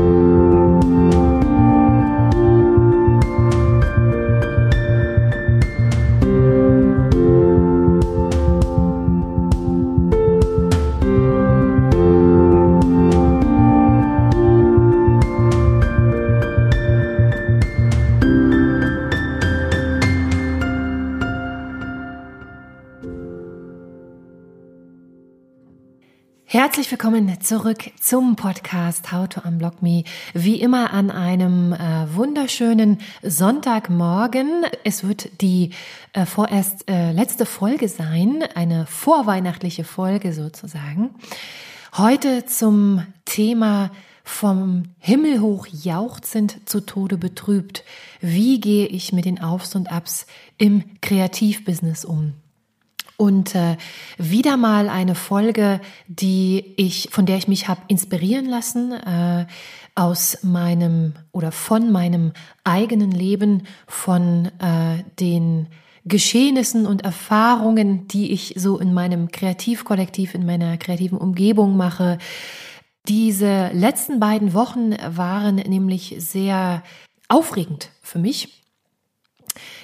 Herzlich willkommen zurück zum Podcast How to Unblock Me. Wie immer an einem äh, wunderschönen Sonntagmorgen. Es wird die äh, vorerst äh, letzte Folge sein, eine vorweihnachtliche Folge sozusagen. Heute zum Thema vom Himmel hoch jauchzend zu Tode betrübt. Wie gehe ich mit den Aufs und Abs im Kreativbusiness um? Und äh, wieder mal eine Folge, die ich, von der ich mich habe inspirieren lassen äh, aus meinem oder von meinem eigenen Leben, von äh, den Geschehnissen und Erfahrungen, die ich so in meinem Kreativkollektiv, in meiner kreativen Umgebung mache. Diese letzten beiden Wochen waren nämlich sehr aufregend für mich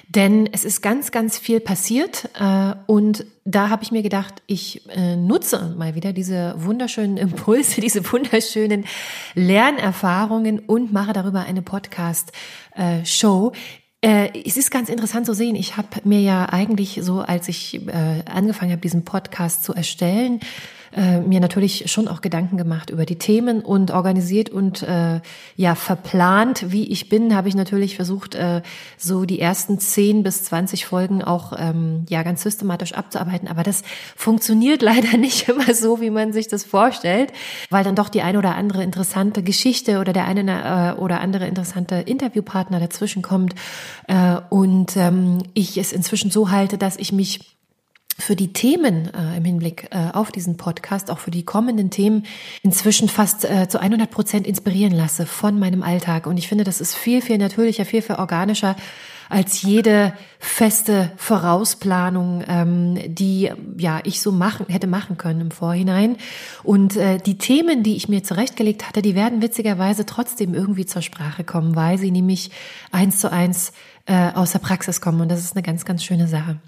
denn es ist ganz, ganz viel passiert äh, und da habe ich mir gedacht, ich äh, nutze mal wieder diese wunderschönen Impulse, diese wunderschönen Lernerfahrungen und mache darüber eine Podcast-Show. Äh, es ist ganz interessant zu sehen. Ich habe mir ja eigentlich so, als ich äh, angefangen habe, diesen Podcast zu erstellen, äh, mir natürlich schon auch Gedanken gemacht über die Themen und organisiert und äh, ja verplant, wie ich bin, habe ich natürlich versucht, äh, so die ersten 10 bis 20 Folgen auch ähm, ja ganz systematisch abzuarbeiten. Aber das funktioniert leider nicht immer so, wie man sich das vorstellt, weil dann doch die eine oder andere interessante Geschichte oder der eine äh, oder andere interessante Interviewpartner dazwischen kommt äh, und ähm, ich es inzwischen so halte, dass ich mich für die Themen äh, im Hinblick äh, auf diesen Podcast, auch für die kommenden Themen, inzwischen fast äh, zu 100 Prozent inspirieren lasse von meinem Alltag. Und ich finde, das ist viel, viel natürlicher, viel, viel organischer als jede feste Vorausplanung, ähm, die ja ich so machen hätte machen können im Vorhinein. Und äh, die Themen, die ich mir zurechtgelegt hatte, die werden witzigerweise trotzdem irgendwie zur Sprache kommen, weil sie nämlich eins zu eins äh, aus der Praxis kommen. Und das ist eine ganz, ganz schöne Sache.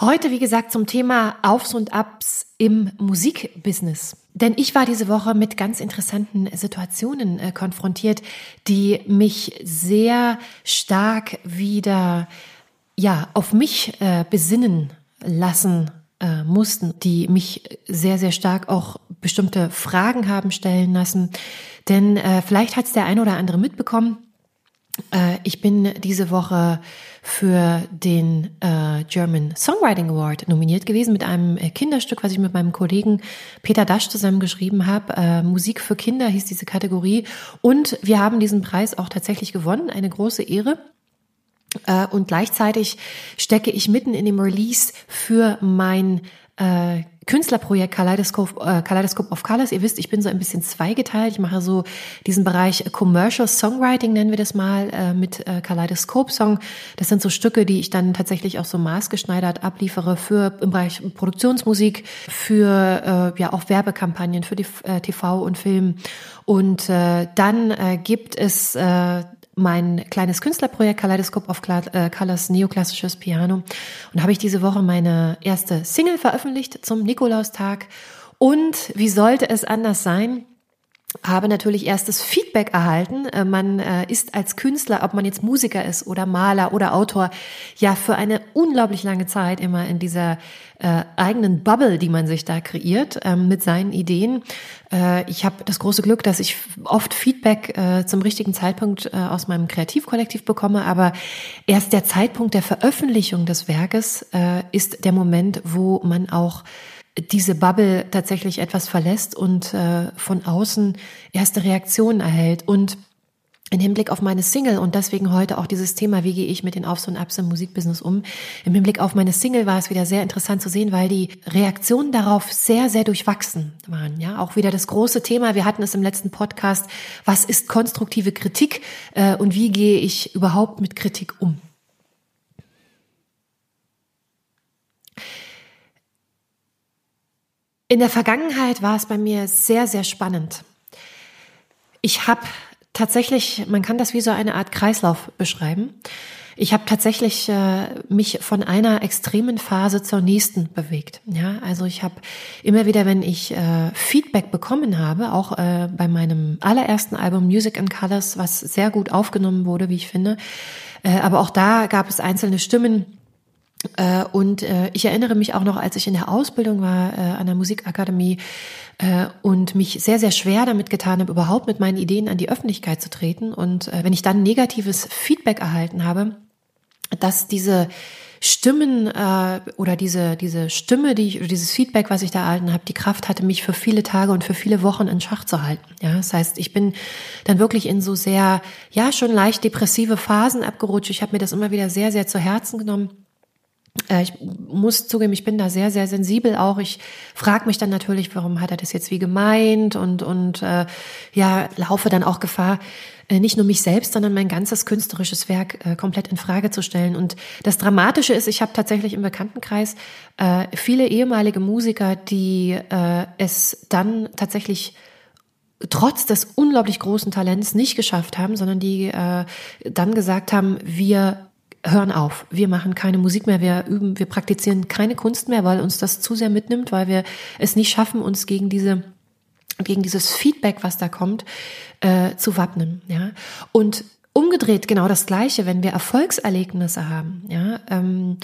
Heute, wie gesagt, zum Thema Aufs und Abs im Musikbusiness. Denn ich war diese Woche mit ganz interessanten Situationen äh, konfrontiert, die mich sehr stark wieder, ja, auf mich äh, besinnen lassen äh, mussten, die mich sehr, sehr stark auch bestimmte Fragen haben stellen lassen. Denn äh, vielleicht hat es der eine oder andere mitbekommen. Äh, ich bin diese Woche für den äh, German Songwriting Award nominiert gewesen mit einem äh, Kinderstück, was ich mit meinem Kollegen Peter Dasch zusammen geschrieben habe. Äh, Musik für Kinder hieß diese Kategorie. Und wir haben diesen Preis auch tatsächlich gewonnen. Eine große Ehre. Äh, und gleichzeitig stecke ich mitten in dem Release für mein äh, Künstlerprojekt Kaleidoscope, äh, Kaleidoscope of Colors. Ihr wisst, ich bin so ein bisschen zweigeteilt. Ich mache so diesen Bereich Commercial Songwriting, nennen wir das mal, äh, mit äh, Kaleidoscope Song. Das sind so Stücke, die ich dann tatsächlich auch so maßgeschneidert abliefere für im Bereich Produktionsmusik, für äh, ja auch Werbekampagnen, für die äh, TV und Film. Und äh, dann äh, gibt es äh, mein kleines Künstlerprojekt Kaleidoscope of äh, Colors Neoklassisches Piano. Und habe ich diese Woche meine erste Single veröffentlicht zum Nikolaustag. Und wie sollte es anders sein? Habe natürlich erstes Feedback erhalten. Äh, man äh, ist als Künstler, ob man jetzt Musiker ist oder Maler oder Autor, ja für eine unglaublich lange Zeit immer in dieser äh, eigenen Bubble, die man sich da kreiert ähm, mit seinen Ideen. Ich habe das große Glück, dass ich oft Feedback zum richtigen Zeitpunkt aus meinem Kreativkollektiv bekomme, aber erst der Zeitpunkt der Veröffentlichung des Werkes ist der Moment, wo man auch diese Bubble tatsächlich etwas verlässt und äh, von außen erste Reaktionen erhält. Und im Hinblick auf meine Single und deswegen heute auch dieses Thema, wie gehe ich mit den Aufs und Abs im Musikbusiness um. Im Hinblick auf meine Single war es wieder sehr interessant zu sehen, weil die Reaktionen darauf sehr, sehr durchwachsen waren. Ja, auch wieder das große Thema. Wir hatten es im letzten Podcast. Was ist konstruktive Kritik äh, und wie gehe ich überhaupt mit Kritik um? In der Vergangenheit war es bei mir sehr, sehr spannend. Ich habe tatsächlich, man kann das wie so eine Art Kreislauf beschreiben. Ich habe tatsächlich äh, mich von einer extremen Phase zur nächsten bewegt. Ja, also ich habe immer wieder, wenn ich äh, Feedback bekommen habe, auch äh, bei meinem allerersten Album Music and Colors, was sehr gut aufgenommen wurde, wie ich finde, äh, aber auch da gab es einzelne Stimmen, und äh, ich erinnere mich auch noch, als ich in der Ausbildung war äh, an der Musikakademie äh, und mich sehr, sehr schwer damit getan habe, überhaupt mit meinen Ideen an die Öffentlichkeit zu treten. Und äh, wenn ich dann negatives Feedback erhalten habe, dass diese Stimmen äh, oder diese diese Stimme, die ich oder dieses Feedback, was ich da erhalten habe, die Kraft hatte, mich für viele Tage und für viele Wochen in Schach zu halten. Ja, das heißt, ich bin dann wirklich in so sehr ja schon leicht depressive Phasen abgerutscht. Ich habe mir das immer wieder sehr sehr zu Herzen genommen äh, ich muss zugeben, ich bin da sehr, sehr sensibel auch. Ich frage mich dann natürlich, warum hat er das jetzt wie gemeint und, und äh, ja, laufe dann auch Gefahr, äh, nicht nur mich selbst, sondern mein ganzes künstlerisches Werk äh, komplett in Frage zu stellen. Und das Dramatische ist, ich habe tatsächlich im Bekanntenkreis äh, viele ehemalige Musiker, die äh, es dann tatsächlich trotz des unglaublich großen Talents nicht geschafft haben, sondern die äh, dann gesagt haben, wir hören auf. Wir machen keine Musik mehr, wir üben, wir praktizieren keine Kunst mehr, weil uns das zu sehr mitnimmt, weil wir es nicht schaffen, uns gegen diese gegen dieses Feedback, was da kommt, äh, zu wappnen. Ja und umgedreht genau das Gleiche, wenn wir Erfolgserlebnisse haben. Ja, ähm,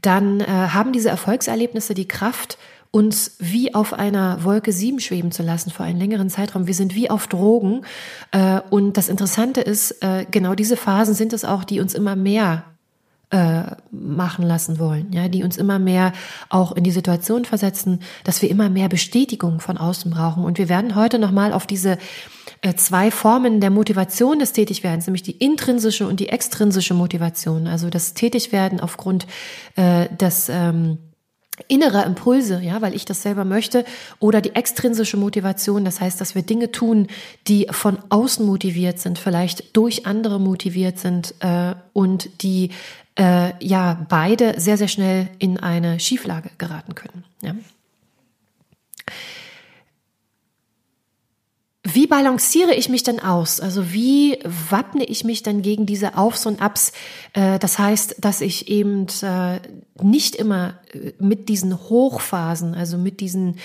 dann äh, haben diese Erfolgserlebnisse die Kraft, uns wie auf einer Wolke sieben schweben zu lassen für einen längeren Zeitraum. Wir sind wie auf Drogen. Äh, und das Interessante ist, äh, genau diese Phasen sind es auch, die uns immer mehr äh, machen lassen wollen, ja, die uns immer mehr auch in die Situation versetzen, dass wir immer mehr Bestätigung von außen brauchen. Und wir werden heute nochmal auf diese äh, zwei Formen der Motivation des Tätigwerdens, nämlich die intrinsische und die extrinsische Motivation, also das Tätigwerden aufgrund äh, des ähm, innere Impulse, ja, weil ich das selber möchte, oder die extrinsische Motivation, das heißt, dass wir Dinge tun, die von außen motiviert sind, vielleicht durch andere motiviert sind äh, und die äh, ja beide sehr, sehr schnell in eine Schieflage geraten können. Ja. Wie balanciere ich mich denn aus? Also wie wappne ich mich dann gegen diese Aufs und Abs? Äh, das heißt, dass ich eben äh, nicht immer äh, mit diesen Hochphasen, also mit diesen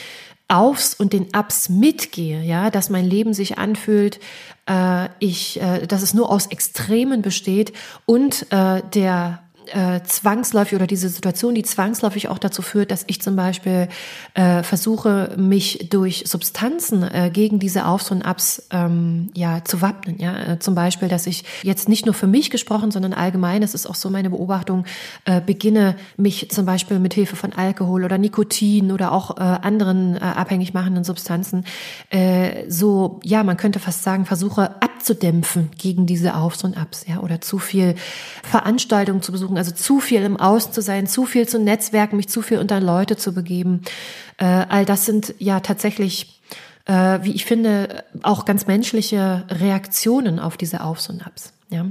Aufs und den Ups mitgehe, ja, dass mein Leben sich anfühlt, äh, ich, äh, dass es nur aus Extremen besteht und äh, der äh, zwangsläufig oder diese Situation, die zwangsläufig auch dazu führt, dass ich zum Beispiel äh, versuche, mich durch Substanzen äh, gegen diese Aufs und Abs ähm, ja zu wappnen. Ja, äh, zum Beispiel, dass ich jetzt nicht nur für mich gesprochen, sondern allgemein, das ist auch so meine Beobachtung, äh, beginne mich zum Beispiel mit Hilfe von Alkohol oder Nikotin oder auch äh, anderen äh, abhängig machenden Substanzen äh, so, ja, man könnte fast sagen, versuche abzudämpfen gegen diese Aufs und Abs, ja, oder zu viel Veranstaltungen zu besuchen also zu viel im Außen zu sein, zu viel zu netzwerken, mich zu viel unter Leute zu begeben. Äh, all das sind ja tatsächlich, äh, wie ich finde, auch ganz menschliche Reaktionen auf diese Aufs und Abs. Ja.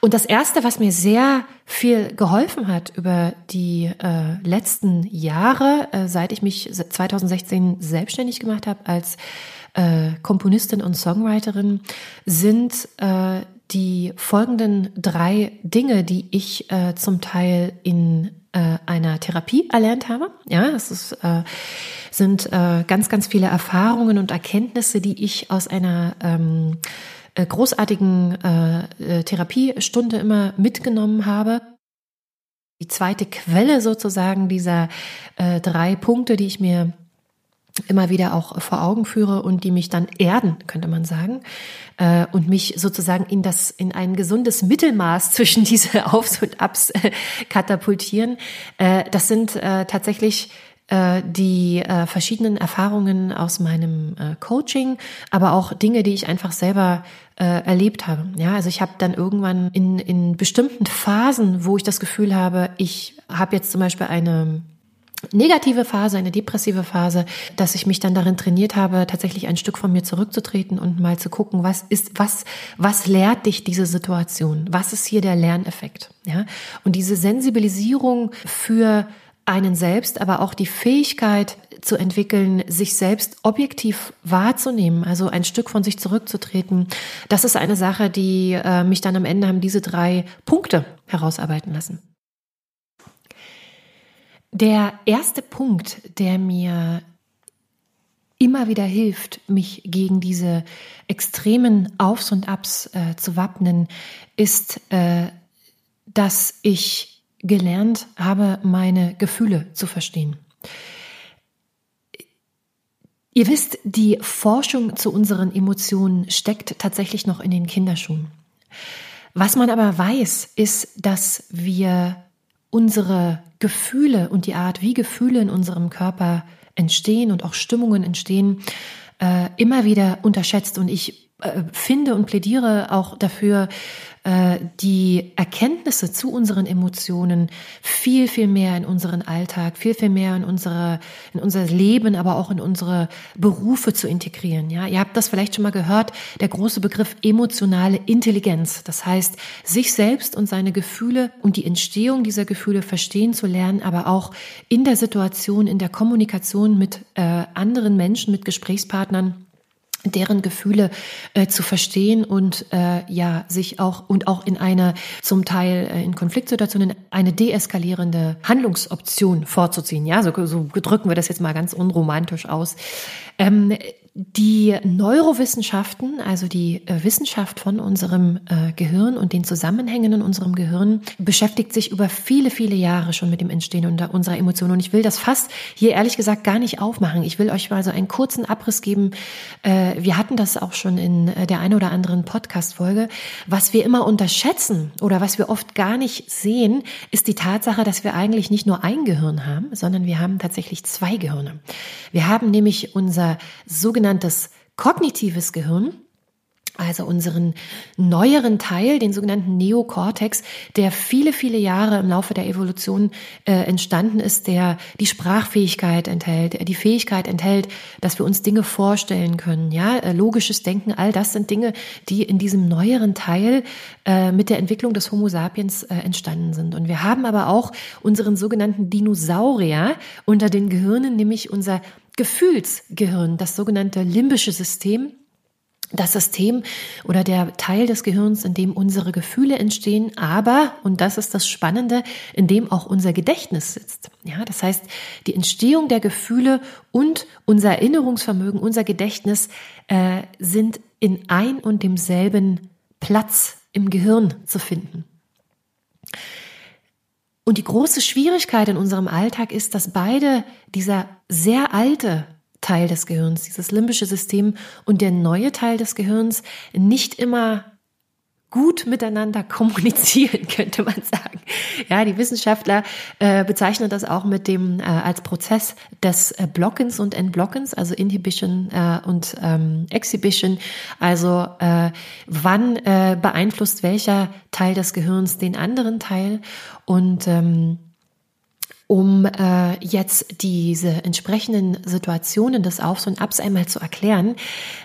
Und das erste, was mir sehr viel geholfen hat über die äh, letzten Jahre, äh, seit ich mich 2016 selbstständig gemacht habe als äh, Komponistin und Songwriterin, sind äh, die folgenden drei Dinge, die ich äh, zum Teil in äh, einer Therapie erlernt habe. Ja, es ist, äh, sind äh, ganz, ganz viele Erfahrungen und Erkenntnisse, die ich aus einer ähm, äh, großartigen äh, Therapiestunde immer mitgenommen habe. Die zweite Quelle sozusagen dieser drei Punkte, die ich mir immer wieder auch vor Augen führe und die mich dann erden, könnte man sagen, äh, und mich sozusagen in das, in ein gesundes Mittelmaß zwischen diese Aufs und Abs äh, katapultieren. Äh, das sind äh, tatsächlich äh, die verschiedenen Erfahrungen aus meinem Coaching, aber auch Dinge, die ich einfach selber erlebt habe. Ja, also ich habe dann irgendwann in, in bestimmten Phasen, wo ich das Gefühl habe, ich habe jetzt zum Beispiel eine negative Phase, eine depressive Phase, dass ich mich dann darin trainiert habe, tatsächlich ein Stück von mir zurückzutreten und mal zu gucken, was ist, was, was lehrt dich diese Situation? Was ist hier der Lerneffekt? Ja? Und diese Sensibilisierung für einen selbst, aber auch die Fähigkeit zu entwickeln, sich selbst objektiv wahrzunehmen, also ein Stück von sich zurückzutreten, das ist eine Sache, die äh, mich dann am Ende haben diese drei Punkte herausarbeiten lassen. Der erste Punkt, der mir immer wieder hilft, mich gegen diese extremen Aufs und Abs äh, zu wappnen, ist, äh, dass ich gelernt habe, meine Gefühle zu verstehen. Ihr wisst, die Forschung zu unseren Emotionen steckt tatsächlich noch in den Kinderschuhen. Was man aber weiß, ist, dass wir unsere Gefühle und die Art, wie Gefühle in unserem Körper entstehen und auch Stimmungen entstehen, äh, immer wieder unterschätzt. Und ich äh, finde und plädiere auch dafür, die Erkenntnisse zu unseren Emotionen viel, viel mehr in unseren Alltag, viel, viel mehr in unsere, in unser Leben, aber auch in unsere Berufe zu integrieren. Ja, ihr habt das vielleicht schon mal gehört, der große Begriff emotionale Intelligenz. Das heißt, sich selbst und seine Gefühle und die Entstehung dieser Gefühle verstehen zu lernen, aber auch in der Situation, in der Kommunikation mit äh, anderen Menschen, mit Gesprächspartnern deren Gefühle äh, zu verstehen und äh, ja sich auch und auch in eine zum Teil äh, in Konfliktsituationen eine deeskalierende Handlungsoption vorzuziehen. Ja, so, so drücken wir das jetzt mal ganz unromantisch aus. Ähm, die Neurowissenschaften, also die äh, Wissenschaft von unserem äh, Gehirn und den Zusammenhängen in unserem Gehirn, beschäftigt sich über viele, viele Jahre schon mit dem Entstehen unserer Emotionen. Und ich will das fast hier ehrlich gesagt gar nicht aufmachen. Ich will euch mal so einen kurzen Abriss geben. Äh, wir hatten das auch schon in der einen oder anderen Podcast-Folge. Was wir immer unterschätzen oder was wir oft gar nicht sehen, ist die Tatsache, dass wir eigentlich nicht nur ein Gehirn haben, sondern wir haben tatsächlich zwei Gehirne. Wir haben nämlich unser sogenanntes sogenanntes kognitives Gehirn, also unseren neueren Teil, den sogenannten Neokortex, der viele, viele Jahre im Laufe der Evolution äh, entstanden ist, der die Sprachfähigkeit enthält, die Fähigkeit enthält, dass wir uns Dinge vorstellen können, ja, äh, logisches Denken, all das sind Dinge, die in diesem neueren Teil äh, mit der Entwicklung des Homo sapiens äh, entstanden sind. Und wir haben aber auch unseren sogenannten Dinosaurier unter den Gehirnen, nämlich unser Gefühlsgehirn, das sogenannte limbische System, das System oder der Teil des Gehirns, in dem unsere Gefühle entstehen, aber, und das ist das Spannende, in dem auch unser Gedächtnis sitzt. Ja, das heißt, die Entstehung der Gefühle und unser Erinnerungsvermögen, unser Gedächtnis äh, sind in ein und demselben Platz im Gehirn zu finden. Und die große Schwierigkeit in unserem Alltag ist, dass beide dieser sehr alte Teil des Gehirns, dieses limbische System und der neue Teil des Gehirns nicht immer gut miteinander kommunizieren, könnte man sagen. Ja, die Wissenschaftler äh, bezeichnen das auch mit dem äh, als Prozess des äh, Blockens und Entblockens, also Inhibition äh, und ähm, Exhibition. Also äh, wann äh, beeinflusst welcher Teil des Gehirns den anderen Teil und ähm, um äh, jetzt diese entsprechenden Situationen des Aufs und Abs einmal zu erklären,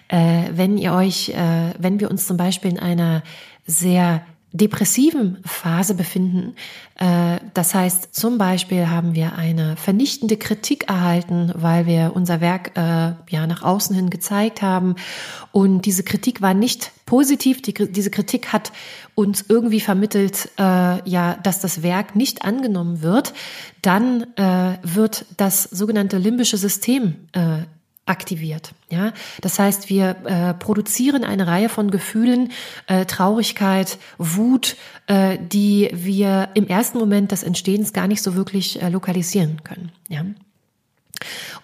äh, wenn ihr euch, äh, wenn wir uns zum Beispiel in einer sehr depressiven Phase befinden. Äh, das heißt, zum Beispiel haben wir eine vernichtende Kritik erhalten, weil wir unser Werk äh, ja nach außen hin gezeigt haben. Und diese Kritik war nicht positiv. Die, diese Kritik hat uns irgendwie vermittelt, äh, ja, dass das Werk nicht angenommen wird. Dann wird das sogenannte limbische System aktiviert. Ja, das heißt, wir äh, produzieren eine Reihe von Gefühlen, äh, Traurigkeit, Wut, äh, die wir im ersten Moment des Entstehens gar nicht so wirklich äh, lokalisieren können. Ja.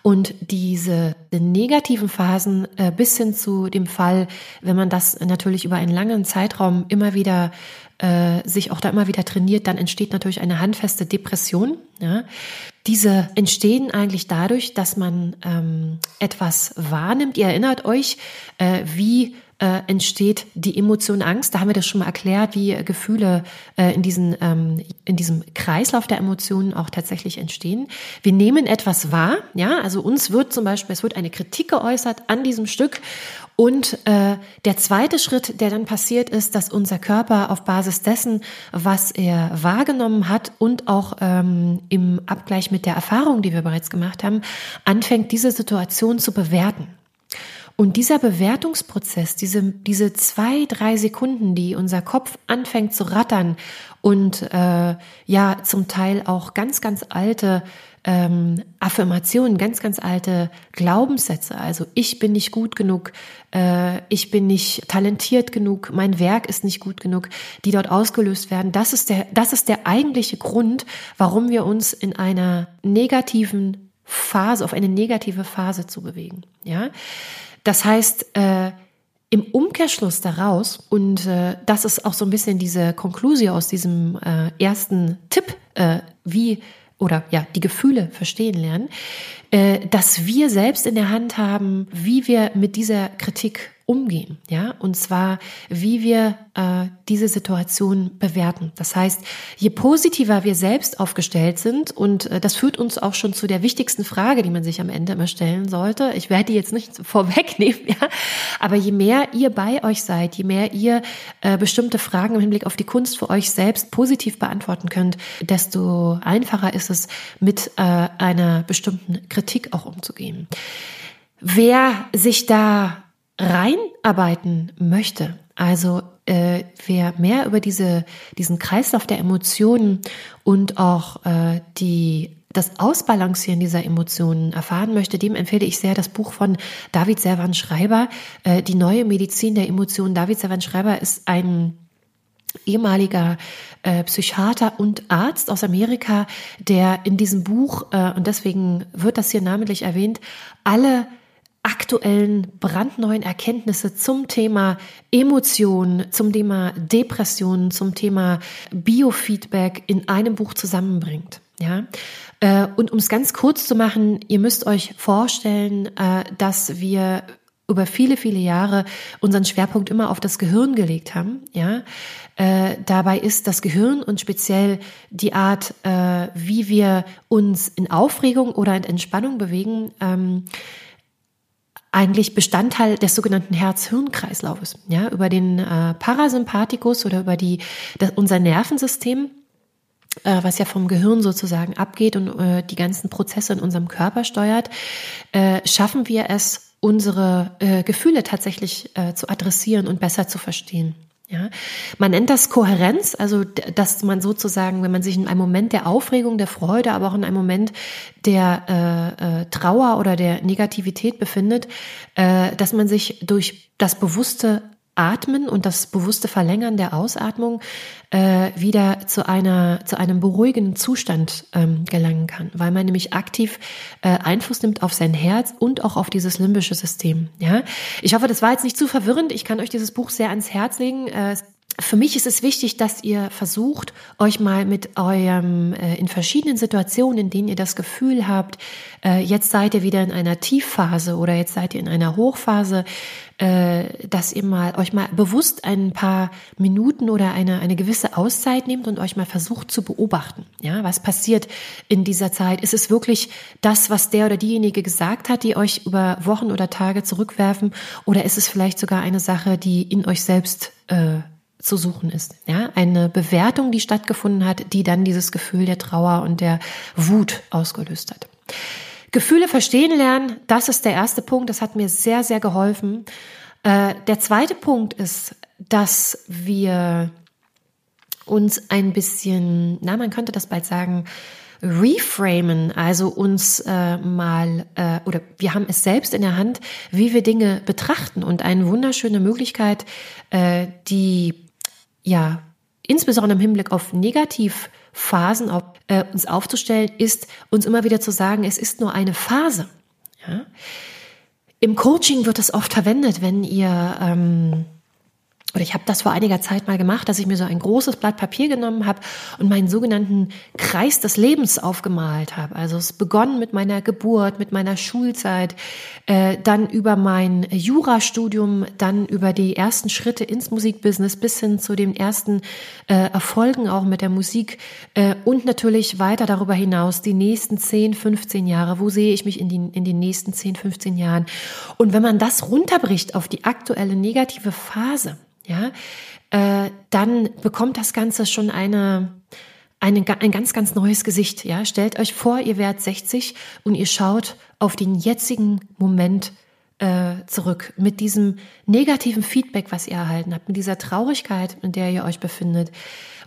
Und diese negativen Phasen äh, bis hin zu dem Fall, wenn man das natürlich über einen langen Zeitraum immer wieder äh, sich auch da immer wieder trainiert, dann entsteht natürlich eine handfeste Depression. Ja. Diese entstehen eigentlich dadurch, dass man ähm, etwas wahrnimmt. Ihr erinnert euch, äh, wie äh, entsteht die Emotion Angst. Da haben wir das schon mal erklärt, wie Gefühle äh, in, diesen, ähm, in diesem Kreislauf der Emotionen auch tatsächlich entstehen. Wir nehmen etwas wahr, ja, also uns wird zum Beispiel, es wird eine Kritik geäußert an diesem Stück und äh, der zweite Schritt, der dann passiert, ist, dass unser Körper auf Basis dessen, was er wahrgenommen hat und auch ähm, im Abgleich mit der Erfahrung, die wir bereits gemacht haben, anfängt, diese Situation zu bewerten. Und dieser Bewertungsprozess, diese, diese zwei, drei Sekunden, die unser Kopf anfängt zu rattern und äh, ja zum Teil auch ganz, ganz alte ähm, Affirmationen, ganz, ganz alte Glaubenssätze. Also ich bin nicht gut genug, äh, ich bin nicht talentiert genug, mein Werk ist nicht gut genug, die dort ausgelöst werden. Das ist der, das ist der eigentliche Grund, warum wir uns in einer negativen Phase, auf eine negative Phase zu bewegen. Ja, das heißt, äh, im Umkehrschluss daraus, und äh, das ist auch so ein bisschen diese Konklusion aus diesem äh, ersten Tipp, äh, wie oder ja, die Gefühle verstehen lernen, äh, dass wir selbst in der Hand haben, wie wir mit dieser Kritik umgehen, ja, und zwar wie wir äh, diese Situation bewerten. Das heißt, je positiver wir selbst aufgestellt sind und äh, das führt uns auch schon zu der wichtigsten Frage, die man sich am Ende immer stellen sollte. Ich werde die jetzt nicht vorwegnehmen, ja, aber je mehr ihr bei euch seid, je mehr ihr äh, bestimmte Fragen im Hinblick auf die Kunst für euch selbst positiv beantworten könnt, desto einfacher ist es, mit äh, einer bestimmten Kritik auch umzugehen. Wer sich da reinarbeiten möchte, also äh, wer mehr über diese, diesen Kreislauf der Emotionen und auch äh, die das Ausbalancieren dieser Emotionen erfahren möchte, dem empfehle ich sehr das Buch von David Servan Schreiber, äh, Die neue Medizin der Emotionen. David Servan Schreiber ist ein ehemaliger äh, Psychiater und Arzt aus Amerika, der in diesem Buch, äh, und deswegen wird das hier namentlich erwähnt, alle aktuellen brandneuen Erkenntnisse zum Thema Emotionen, zum Thema Depressionen, zum Thema Biofeedback in einem Buch zusammenbringt. Ja, äh, und um es ganz kurz zu machen, ihr müsst euch vorstellen, äh, dass wir über viele, viele Jahre unseren Schwerpunkt immer auf das Gehirn gelegt haben. Ja, äh, dabei ist das Gehirn und speziell die Art, äh, wie wir uns in Aufregung oder in Entspannung bewegen, ähm, eigentlich Bestandteil des sogenannten Herz-Hirn-Kreislaufes. Ja, über den äh, Parasympathikus oder über die, das, unser Nervensystem, äh, was ja vom Gehirn sozusagen abgeht und äh, die ganzen Prozesse in unserem Körper steuert, äh, schaffen wir es, unsere äh, Gefühle tatsächlich äh, zu adressieren und besser zu verstehen. Ja, man nennt das Kohärenz, also dass man sozusagen, wenn man sich in einem Moment der Aufregung, der Freude, aber auch in einem Moment der äh, äh, Trauer oder der Negativität befindet, äh, dass man sich durch das bewusste Atmen und das bewusste Verlängern der Ausatmung äh, wieder zu einer zu einem beruhigenden Zustand ähm, gelangen kann, weil man nämlich aktiv äh, Einfluss nimmt auf sein Herz und auch auf dieses limbische System. Ja, ich hoffe, das war jetzt nicht zu verwirrend. Ich kann euch dieses Buch sehr ans Herz legen. Äh, für mich ist es wichtig, dass ihr versucht, euch mal mit eurem, äh, in verschiedenen Situationen, in denen ihr das Gefühl habt, äh, jetzt seid ihr wieder in einer Tiefphase oder jetzt seid ihr in einer Hochphase, äh, dass ihr mal euch mal bewusst ein paar Minuten oder eine, eine gewisse Auszeit nehmt und euch mal versucht zu beobachten. Ja, was passiert in dieser Zeit? Ist es wirklich das, was der oder diejenige gesagt hat, die euch über Wochen oder Tage zurückwerfen? Oder ist es vielleicht sogar eine Sache, die in euch selbst äh, zu suchen ist. Ja, eine Bewertung, die stattgefunden hat, die dann dieses Gefühl der Trauer und der Wut ausgelöst hat. Gefühle verstehen lernen, das ist der erste Punkt. Das hat mir sehr, sehr geholfen. Äh, der zweite Punkt ist, dass wir uns ein bisschen, na, man könnte das bald sagen, reframen, also uns äh, mal äh, oder wir haben es selbst in der Hand, wie wir Dinge betrachten und eine wunderschöne Möglichkeit, äh, die ja, insbesondere im Hinblick auf Negativphasen auf, äh, uns aufzustellen, ist uns immer wieder zu sagen, es ist nur eine Phase. Ja? Im Coaching wird es oft verwendet, wenn ihr ähm, oder ich habe das vor einiger Zeit mal gemacht, dass ich mir so ein großes Blatt Papier genommen habe und meinen sogenannten Kreis des Lebens aufgemalt habe. Also es begonnen mit meiner Geburt, mit meiner Schulzeit, äh, dann über mein Jurastudium, dann über die ersten Schritte ins Musikbusiness bis hin zu den ersten äh, Erfolgen auch mit der Musik äh, und natürlich weiter darüber hinaus die nächsten 10, 15 Jahre. Wo sehe ich mich in, die, in den nächsten 10, 15 Jahren? Und wenn man das runterbricht auf die aktuelle negative Phase, ja, äh, dann bekommt das Ganze schon eine, eine, ein ganz, ganz neues Gesicht. Ja, stellt euch vor, ihr werdet 60 und ihr schaut auf den jetzigen Moment äh, zurück mit diesem negativen Feedback, was ihr erhalten habt, mit dieser Traurigkeit, in der ihr euch befindet.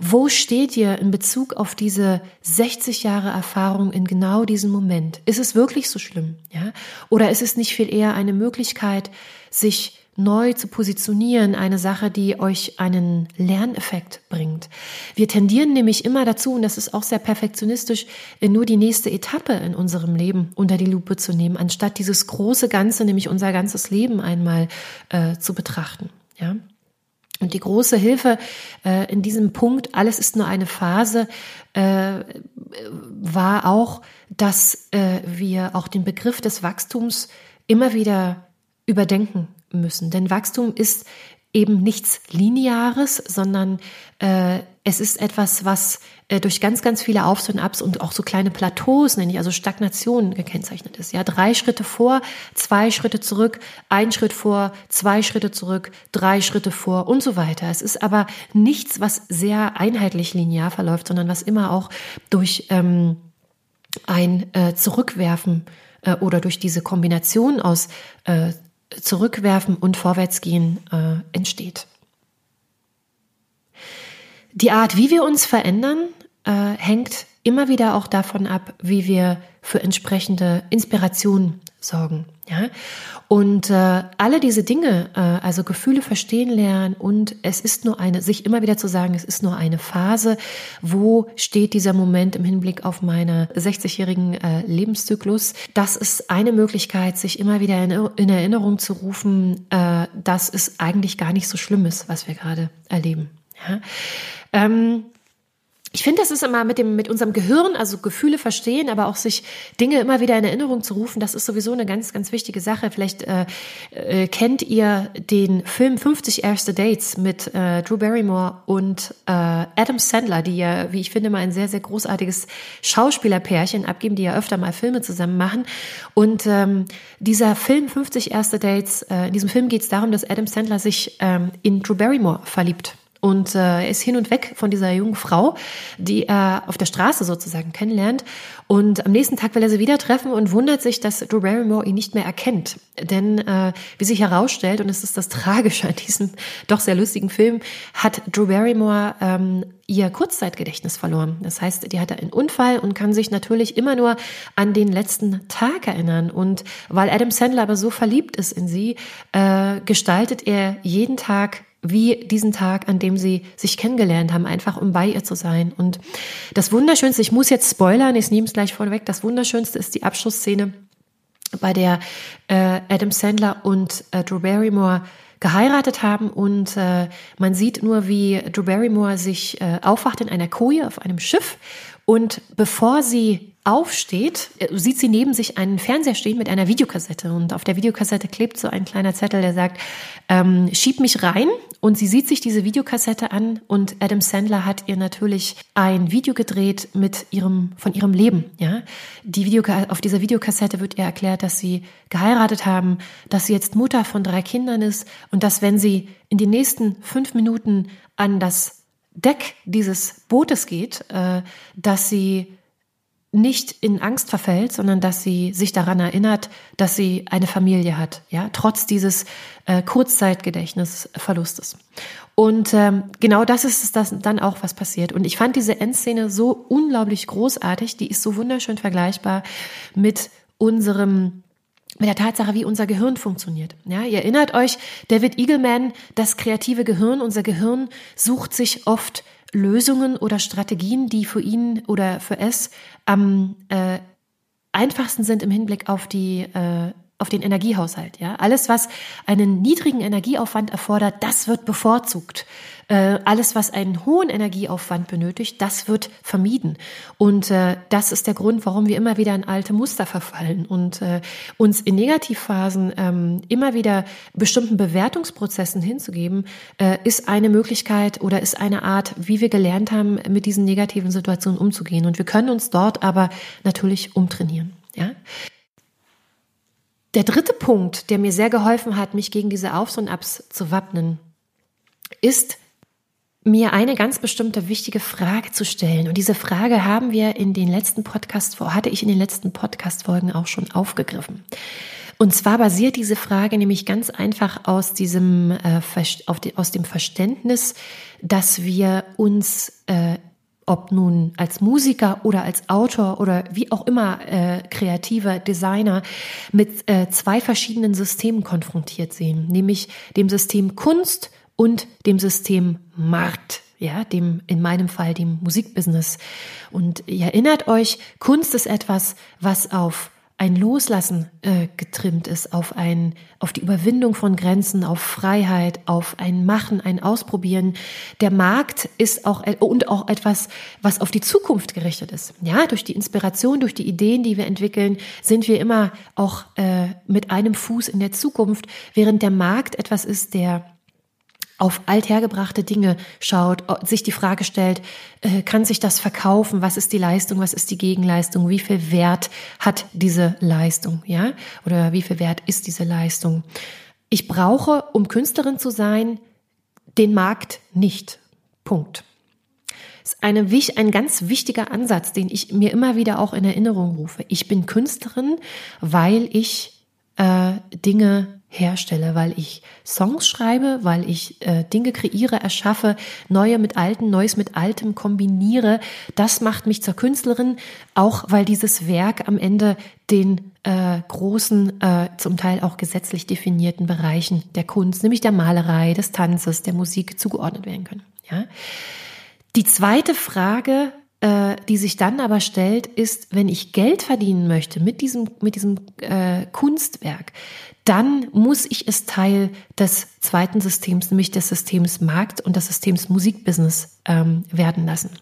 Wo steht ihr in Bezug auf diese 60 Jahre Erfahrung in genau diesem Moment? Ist es wirklich so schlimm? Ja? Oder ist es nicht viel eher eine Möglichkeit, sich neu zu positionieren, eine Sache, die euch einen Lerneffekt bringt. Wir tendieren nämlich immer dazu, und das ist auch sehr perfektionistisch, nur die nächste Etappe in unserem Leben unter die Lupe zu nehmen, anstatt dieses große Ganze, nämlich unser ganzes Leben einmal äh, zu betrachten. Ja. Und die große Hilfe äh, in diesem Punkt, alles ist nur eine Phase, äh, war auch, dass äh, wir auch den Begriff des Wachstums immer wieder überdenken müssen. Denn Wachstum ist eben nichts Lineares, sondern äh, es ist etwas, was äh, durch ganz, ganz viele Aufs und Abs und auch so kleine Plateaus, nenne ich, also Stagnation gekennzeichnet ist. Ja, drei Schritte vor, zwei Schritte zurück, ein Schritt vor, zwei Schritte zurück, drei Schritte vor und so weiter. Es ist aber nichts, was sehr einheitlich linear verläuft, sondern was immer auch durch ähm, ein äh, Zurückwerfen äh, oder durch diese Kombination aus äh, Zurückwerfen und Vorwärtsgehen äh, entsteht. Die Art, wie wir uns verändern, äh, hängt immer wieder auch davon ab, wie wir für entsprechende Inspiration sorgen. Ja? Und äh, alle diese Dinge, äh, also Gefühle verstehen lernen und es ist nur eine, sich immer wieder zu sagen, es ist nur eine Phase, wo steht dieser Moment im Hinblick auf meine 60-jährigen äh, Lebenszyklus. Das ist eine Möglichkeit, sich immer wieder in, in Erinnerung zu rufen, äh, dass es eigentlich gar nicht so schlimm ist, was wir gerade erleben. Ja? Ähm, ich finde, das ist immer mit dem, mit unserem Gehirn, also Gefühle verstehen, aber auch sich Dinge immer wieder in Erinnerung zu rufen, das ist sowieso eine ganz, ganz wichtige Sache. Vielleicht äh, äh, kennt ihr den Film 50 erste Dates mit äh, Drew Barrymore und äh, Adam Sandler, die ja, wie ich finde, mal ein sehr, sehr großartiges Schauspielerpärchen abgeben, die ja öfter mal Filme zusammen machen. Und ähm, dieser Film 50 erste Dates, äh, in diesem Film geht es darum, dass Adam Sandler sich ähm, in Drew Barrymore verliebt. Und äh, er ist hin und weg von dieser jungen Frau, die er auf der Straße sozusagen kennenlernt. Und am nächsten Tag will er sie wieder treffen und wundert sich, dass Drew Barrymore ihn nicht mehr erkennt. Denn äh, wie sich herausstellt, und es ist das Tragische an diesem doch sehr lustigen Film, hat Drew Barrymore ähm, ihr Kurzzeitgedächtnis verloren. Das heißt, die hatte einen Unfall und kann sich natürlich immer nur an den letzten Tag erinnern. Und weil Adam Sandler aber so verliebt ist in sie, äh, gestaltet er jeden Tag wie diesen Tag, an dem sie sich kennengelernt haben, einfach um bei ihr zu sein. Und das Wunderschönste, ich muss jetzt spoilern, ich nehme es gleich vorweg, das Wunderschönste ist die Abschlussszene, bei der äh, Adam Sandler und äh, Drew Barrymore geheiratet haben und äh, man sieht nur, wie Drew Barrymore sich äh, aufwacht in einer Koje auf einem Schiff und bevor sie aufsteht, äh, sieht sie neben sich einen Fernseher stehen mit einer Videokassette. Und auf der Videokassette klebt so ein kleiner Zettel, der sagt, ähm, schieb mich rein. Und sie sieht sich diese Videokassette an und Adam Sandler hat ihr natürlich ein Video gedreht mit ihrem, von ihrem Leben. Ja, die Video, auf dieser Videokassette wird ihr erklärt, dass sie geheiratet haben, dass sie jetzt Mutter von drei Kindern ist und dass wenn sie in den nächsten fünf Minuten an das Deck dieses Bootes geht, äh, dass sie nicht in Angst verfällt, sondern dass sie sich daran erinnert, dass sie eine Familie hat, ja, trotz dieses äh, Kurzzeitgedächtnisverlustes. Und ähm, genau das ist es das dann auch, was passiert. Und ich fand diese Endszene so unglaublich großartig, die ist so wunderschön vergleichbar mit unserem mit der Tatsache, wie unser Gehirn funktioniert. Ja, ihr erinnert euch, David Eagleman, das kreative Gehirn, unser Gehirn sucht sich oft Lösungen oder Strategien, die für ihn oder für es am äh, einfachsten sind im Hinblick auf die äh, auf den Energiehaushalt. Ja, alles, was einen niedrigen Energieaufwand erfordert, das wird bevorzugt. Äh, alles, was einen hohen Energieaufwand benötigt, das wird vermieden. Und äh, das ist der Grund, warum wir immer wieder in alte Muster verfallen und äh, uns in Negativphasen ähm, immer wieder bestimmten Bewertungsprozessen hinzugeben, äh, ist eine Möglichkeit oder ist eine Art, wie wir gelernt haben, mit diesen negativen Situationen umzugehen. Und wir können uns dort aber natürlich umtrainieren. Ja? Der dritte Punkt, der mir sehr geholfen hat, mich gegen diese Aufs und Abs zu wappnen, ist mir eine ganz bestimmte wichtige Frage zu stellen. Und diese Frage haben wir in den letzten Podcast, hatte ich in den letzten Podcast-Folgen auch schon aufgegriffen. Und zwar basiert diese Frage nämlich ganz einfach aus diesem, äh, aus dem Verständnis, dass wir uns äh, ob nun als Musiker oder als Autor oder wie auch immer äh, kreativer Designer mit äh, zwei verschiedenen Systemen konfrontiert sehen, nämlich dem System Kunst und dem System Markt, ja, dem in meinem Fall dem Musikbusiness. Und ihr erinnert euch, Kunst ist etwas, was auf ein Loslassen äh, getrimmt ist, auf ein, auf die Überwindung von Grenzen, auf Freiheit, auf ein Machen, ein Ausprobieren. Der Markt ist auch und auch etwas, was auf die Zukunft gerichtet ist. Ja, durch die Inspiration, durch die Ideen, die wir entwickeln, sind wir immer auch äh, mit einem Fuß in der Zukunft, während der Markt etwas ist, der auf althergebrachte Dinge schaut, sich die Frage stellt, äh, kann sich das verkaufen? Was ist die Leistung? Was ist die Gegenleistung? Wie viel Wert hat diese Leistung? Ja? Oder wie viel Wert ist diese Leistung? Ich brauche, um Künstlerin zu sein, den Markt nicht. Punkt. Das ist eine, ein ganz wichtiger Ansatz, den ich mir immer wieder auch in Erinnerung rufe. Ich bin Künstlerin, weil ich äh, Dinge herstelle, weil ich Songs schreibe, weil ich äh, Dinge kreiere, erschaffe, neue mit alten, neues mit altem kombiniere. Das macht mich zur Künstlerin, auch weil dieses Werk am Ende den äh, großen, äh, zum Teil auch gesetzlich definierten Bereichen der Kunst, nämlich der Malerei, des Tanzes, der Musik zugeordnet werden können. Ja? Die zweite Frage, äh, die sich dann aber stellt, ist, wenn ich Geld verdienen möchte mit diesem, mit diesem äh, Kunstwerk, dann muss ich es Teil des zweiten Systems, nämlich des Systems Markt und des Systems Musikbusiness ähm, werden lassen.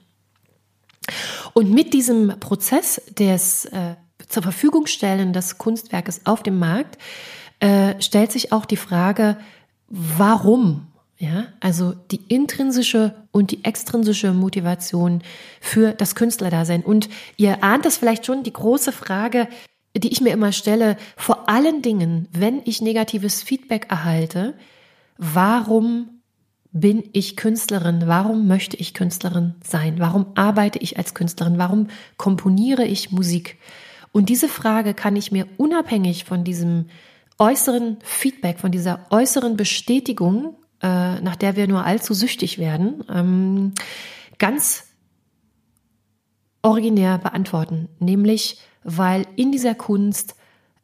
Und mit diesem Prozess des äh, zur Verfügung stellen des Kunstwerkes auf dem Markt äh, stellt sich auch die Frage, warum? Ja, also die intrinsische und die extrinsische Motivation für das Künstlerdasein. Und ihr ahnt es vielleicht schon, die große Frage, die ich mir immer stelle, vor allen Dingen, wenn ich negatives Feedback erhalte, warum bin ich Künstlerin? Warum möchte ich Künstlerin sein? Warum arbeite ich als Künstlerin? Warum komponiere ich Musik? Und diese Frage kann ich mir unabhängig von diesem äußeren Feedback, von dieser äußeren Bestätigung, äh, nach der wir nur allzu süchtig werden, ähm, ganz originär beantworten. Nämlich, weil in dieser Kunst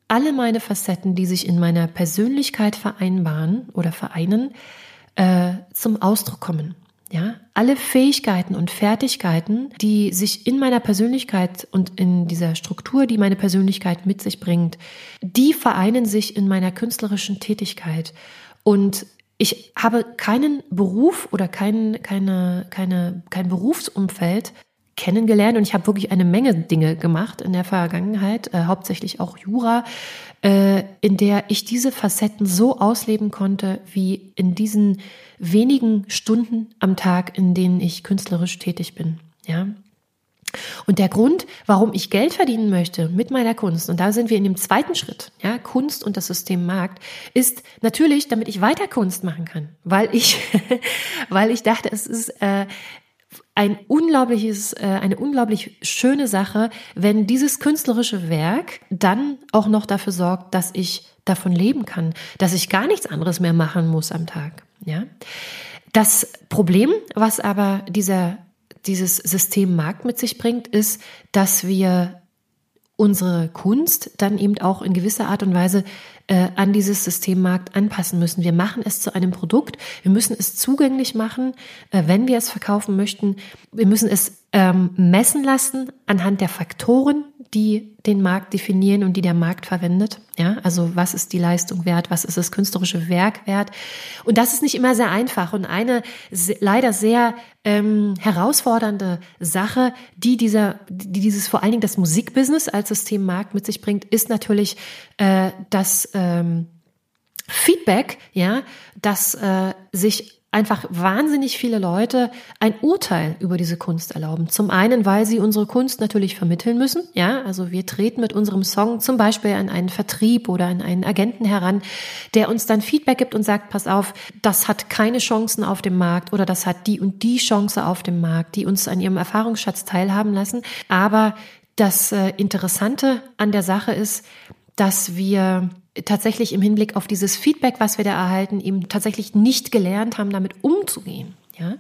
alle meine Facetten, die sich in meiner Persönlichkeit vereinbaren oder vereinen, äh, zum Ausdruck kommen. Ja, alle Fähigkeiten und Fertigkeiten, die sich in meiner Persönlichkeit und in dieser Struktur, die meine Persönlichkeit mit sich bringt, die vereinen sich in meiner künstlerischen Tätigkeit. Und ich habe keinen Beruf oder kein, keine, keine, kein Berufsumfeld, kennengelernt und ich habe wirklich eine Menge Dinge gemacht in der Vergangenheit, äh, hauptsächlich auch Jura, äh, in der ich diese Facetten so ausleben konnte, wie in diesen wenigen Stunden am Tag, in denen ich künstlerisch tätig bin. Ja. Und der Grund, warum ich Geld verdienen möchte mit meiner Kunst, und da sind wir in dem zweiten Schritt, ja, Kunst und das System Markt, ist natürlich, damit ich weiter Kunst machen kann, weil ich, weil ich dachte, es ist äh, ein unglaubliches, äh, eine unglaublich schöne Sache, wenn dieses künstlerische Werk dann auch noch dafür sorgt, dass ich davon leben kann, dass ich gar nichts anderes mehr machen muss am Tag. Ja, das Problem, was aber dieser dieses System Markt mit sich bringt, ist, dass wir unsere Kunst dann eben auch in gewisser Art und Weise äh, an dieses Systemmarkt anpassen müssen. Wir machen es zu einem Produkt, wir müssen es zugänglich machen, äh, wenn wir es verkaufen möchten. Wir müssen es ähm, messen lassen anhand der Faktoren, die den Markt definieren und die der Markt verwendet. Ja, also was ist die Leistung wert? Was ist das künstlerische Werk wert? Und das ist nicht immer sehr einfach und eine leider sehr ähm, herausfordernde Sache, die dieser, die dieses vor allen Dingen das Musikbusiness als System Markt mit sich bringt, ist natürlich äh, das ähm, Feedback, ja, dass äh, sich einfach wahnsinnig viele Leute ein Urteil über diese Kunst erlauben. Zum einen, weil sie unsere Kunst natürlich vermitteln müssen. Ja, also wir treten mit unserem Song zum Beispiel an einen Vertrieb oder an einen Agenten heran, der uns dann Feedback gibt und sagt, pass auf, das hat keine Chancen auf dem Markt oder das hat die und die Chance auf dem Markt, die uns an ihrem Erfahrungsschatz teilhaben lassen. Aber das äh, Interessante an der Sache ist, dass wir tatsächlich im Hinblick auf dieses Feedback, was wir da erhalten, eben tatsächlich nicht gelernt haben, damit umzugehen. Ja?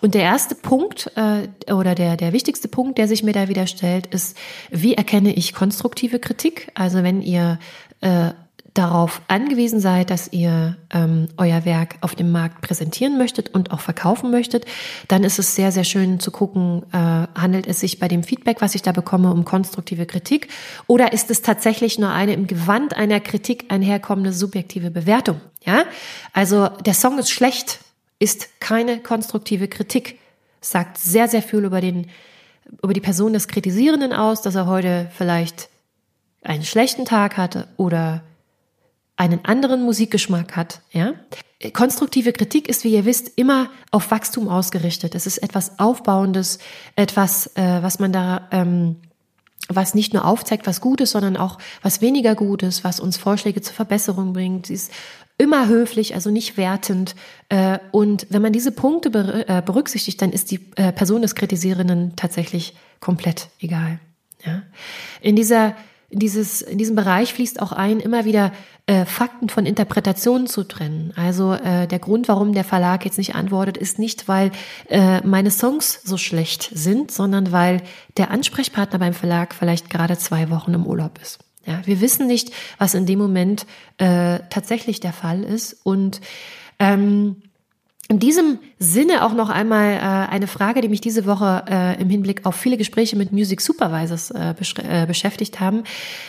Und der erste Punkt äh, oder der, der wichtigste Punkt, der sich mir da wieder stellt, ist, wie erkenne ich konstruktive Kritik? Also wenn ihr äh, darauf angewiesen seid, dass ihr ähm, euer Werk auf dem Markt präsentieren möchtet und auch verkaufen möchtet, dann ist es sehr, sehr schön zu gucken, äh, handelt es sich bei dem Feedback, was ich da bekomme, um konstruktive Kritik oder ist es tatsächlich nur eine im Gewand einer Kritik einherkommende subjektive Bewertung? Ja, also der Song ist schlecht, ist keine konstruktive Kritik, sagt sehr, sehr viel über den über die Person des Kritisierenden aus, dass er heute vielleicht einen schlechten Tag hatte oder einen anderen Musikgeschmack hat, ja. Konstruktive Kritik ist, wie ihr wisst, immer auf Wachstum ausgerichtet. Es ist etwas Aufbauendes, etwas, äh, was man da, ähm, was nicht nur aufzeigt, was gut ist, sondern auch was weniger gut ist, was uns Vorschläge zur Verbesserung bringt. Sie ist immer höflich, also nicht wertend. Äh, und wenn man diese Punkte äh, berücksichtigt, dann ist die äh, Person des Kritisierenden tatsächlich komplett egal. Ja? In dieser in, dieses, in diesem Bereich fließt auch ein, immer wieder äh, Fakten von Interpretationen zu trennen. Also äh, der Grund, warum der Verlag jetzt nicht antwortet, ist nicht, weil äh, meine Songs so schlecht sind, sondern weil der Ansprechpartner beim Verlag vielleicht gerade zwei Wochen im Urlaub ist. Ja, wir wissen nicht, was in dem Moment äh, tatsächlich der Fall ist und ähm, in diesem Sinne auch noch einmal äh, eine Frage, die mich diese Woche äh, im Hinblick auf viele Gespräche mit Music Supervisors äh, äh, beschäftigt haben.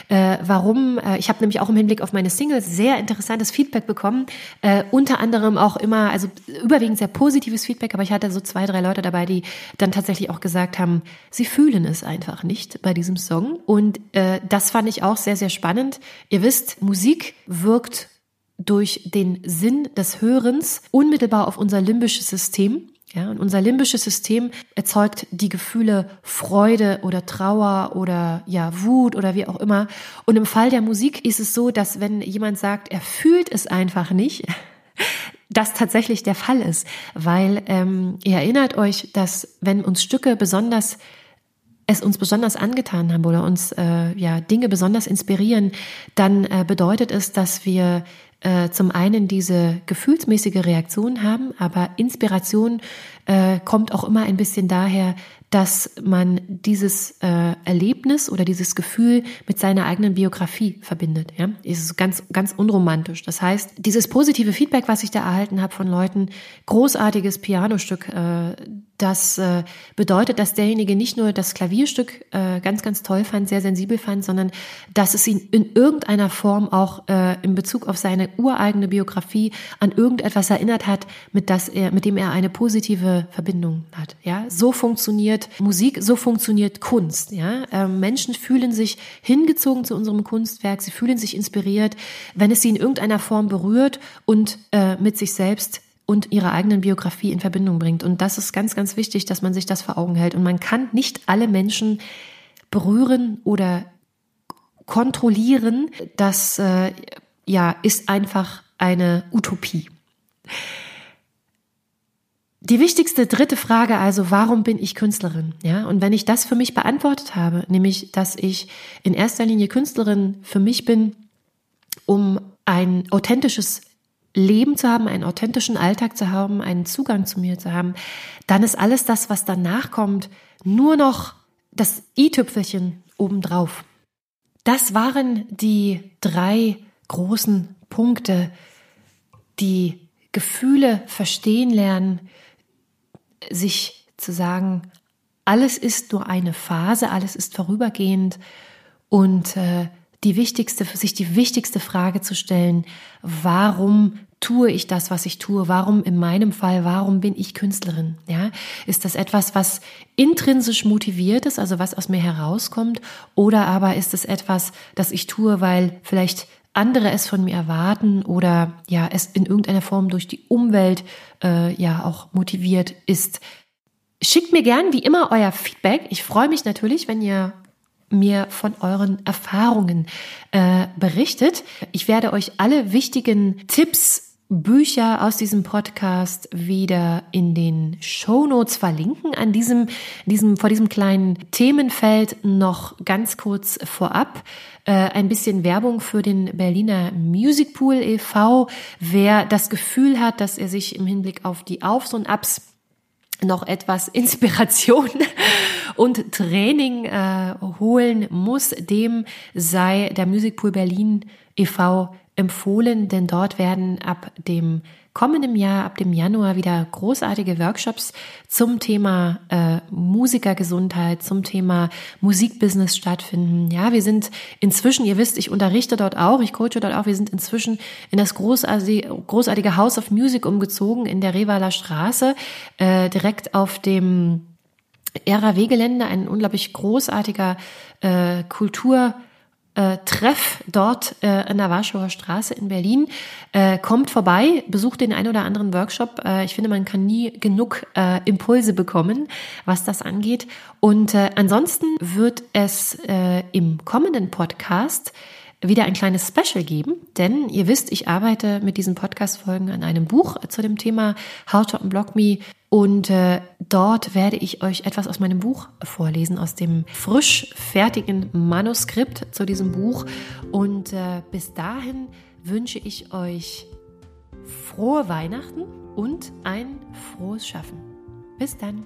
Äh, warum? Äh, ich habe nämlich auch im Hinblick auf meine Singles sehr interessantes Feedback bekommen. Äh, unter anderem auch immer, also überwiegend sehr positives Feedback, aber ich hatte so zwei, drei Leute dabei, die dann tatsächlich auch gesagt haben, sie fühlen es einfach nicht bei diesem Song. Und äh, das fand ich auch sehr, sehr spannend. Ihr wisst, Musik wirkt durch den Sinn des Hörens unmittelbar auf unser limbisches System. Ja, und unser limbisches System erzeugt die Gefühle Freude oder Trauer oder ja Wut oder wie auch immer. Und im Fall der Musik ist es so, dass wenn jemand sagt, er fühlt es einfach nicht, das tatsächlich der Fall ist, weil ähm, ihr erinnert euch, dass wenn uns Stücke besonders es uns besonders angetan haben oder uns äh, ja Dinge besonders inspirieren, dann äh, bedeutet es, dass wir äh, zum einen diese gefühlsmäßige Reaktion haben, aber Inspiration äh, kommt auch immer ein bisschen daher, dass man dieses äh, Erlebnis oder dieses Gefühl mit seiner eigenen Biografie verbindet. Ja, ist ganz ganz unromantisch. Das heißt, dieses positive Feedback, was ich da erhalten habe von Leuten, großartiges Pianostück, äh, das äh, bedeutet, dass derjenige nicht nur das Klavierstück äh, ganz ganz toll fand, sehr sensibel fand, sondern dass es ihn in irgendeiner Form auch äh, in Bezug auf seine ureigene Biografie an irgendetwas erinnert hat, mit das er, mit dem er eine positive Verbindung hat. Ja, so funktioniert funktioniert Musik, so funktioniert Kunst. Ja? Ähm, Menschen fühlen sich hingezogen zu unserem Kunstwerk, sie fühlen sich inspiriert, wenn es sie in irgendeiner Form berührt und äh, mit sich selbst und ihrer eigenen Biografie in Verbindung bringt. Und das ist ganz, ganz wichtig, dass man sich das vor Augen hält. Und man kann nicht alle Menschen berühren oder kontrollieren. Das äh, ja ist einfach eine Utopie. Die wichtigste dritte Frage also, warum bin ich Künstlerin? Ja, und wenn ich das für mich beantwortet habe, nämlich, dass ich in erster Linie Künstlerin für mich bin, um ein authentisches Leben zu haben, einen authentischen Alltag zu haben, einen Zugang zu mir zu haben, dann ist alles das, was danach kommt, nur noch das i-Tüpfelchen obendrauf. Das waren die drei großen Punkte, die Gefühle verstehen lernen, sich zu sagen, alles ist nur eine Phase, alles ist vorübergehend und äh, die wichtigste, sich die wichtigste Frage zu stellen, warum tue ich das, was ich tue? Warum in meinem Fall, warum bin ich Künstlerin? Ja, ist das etwas, was intrinsisch motiviert ist, also was aus mir herauskommt? Oder aber ist es etwas, das ich tue, weil vielleicht andere es von mir erwarten oder ja, es in irgendeiner Form durch die Umwelt äh, ja auch motiviert ist? Schickt mir gern wie immer euer Feedback. Ich freue mich natürlich, wenn ihr mir von euren Erfahrungen äh, berichtet. Ich werde euch alle wichtigen Tipps Bücher aus diesem Podcast wieder in den Show Notes verlinken. An diesem, diesem, vor diesem kleinen Themenfeld noch ganz kurz vorab äh, ein bisschen Werbung für den Berliner Music Pool e.V. Wer das Gefühl hat, dass er sich im Hinblick auf die Aufs und Abs noch etwas Inspiration und Training äh, holen muss, dem sei der Music Pool Berlin e.V. empfohlen, denn dort werden ab dem kommenden Jahr, ab dem Januar, wieder großartige Workshops zum Thema äh, Musikergesundheit, zum Thema Musikbusiness stattfinden. Ja, wir sind inzwischen, ihr wisst, ich unterrichte dort auch, ich coache dort auch, wir sind inzwischen in das großartige, großartige House of Music umgezogen in der Revaler Straße, äh, direkt auf dem RAW-Gelände, ein unglaublich großartiger äh, Kultur- äh, Treff dort äh, an der Warschauer Straße in Berlin. Äh, kommt vorbei, besucht den ein oder anderen Workshop. Äh, ich finde, man kann nie genug äh, Impulse bekommen, was das angeht. Und äh, ansonsten wird es äh, im kommenden Podcast wieder ein kleines Special geben, denn ihr wisst, ich arbeite mit diesen Podcast-Folgen an einem Buch zu dem Thema How to Unblock Me und äh, dort werde ich euch etwas aus meinem Buch vorlesen, aus dem frisch fertigen Manuskript zu diesem Buch. Und äh, bis dahin wünsche ich euch frohe Weihnachten und ein frohes Schaffen. Bis dann.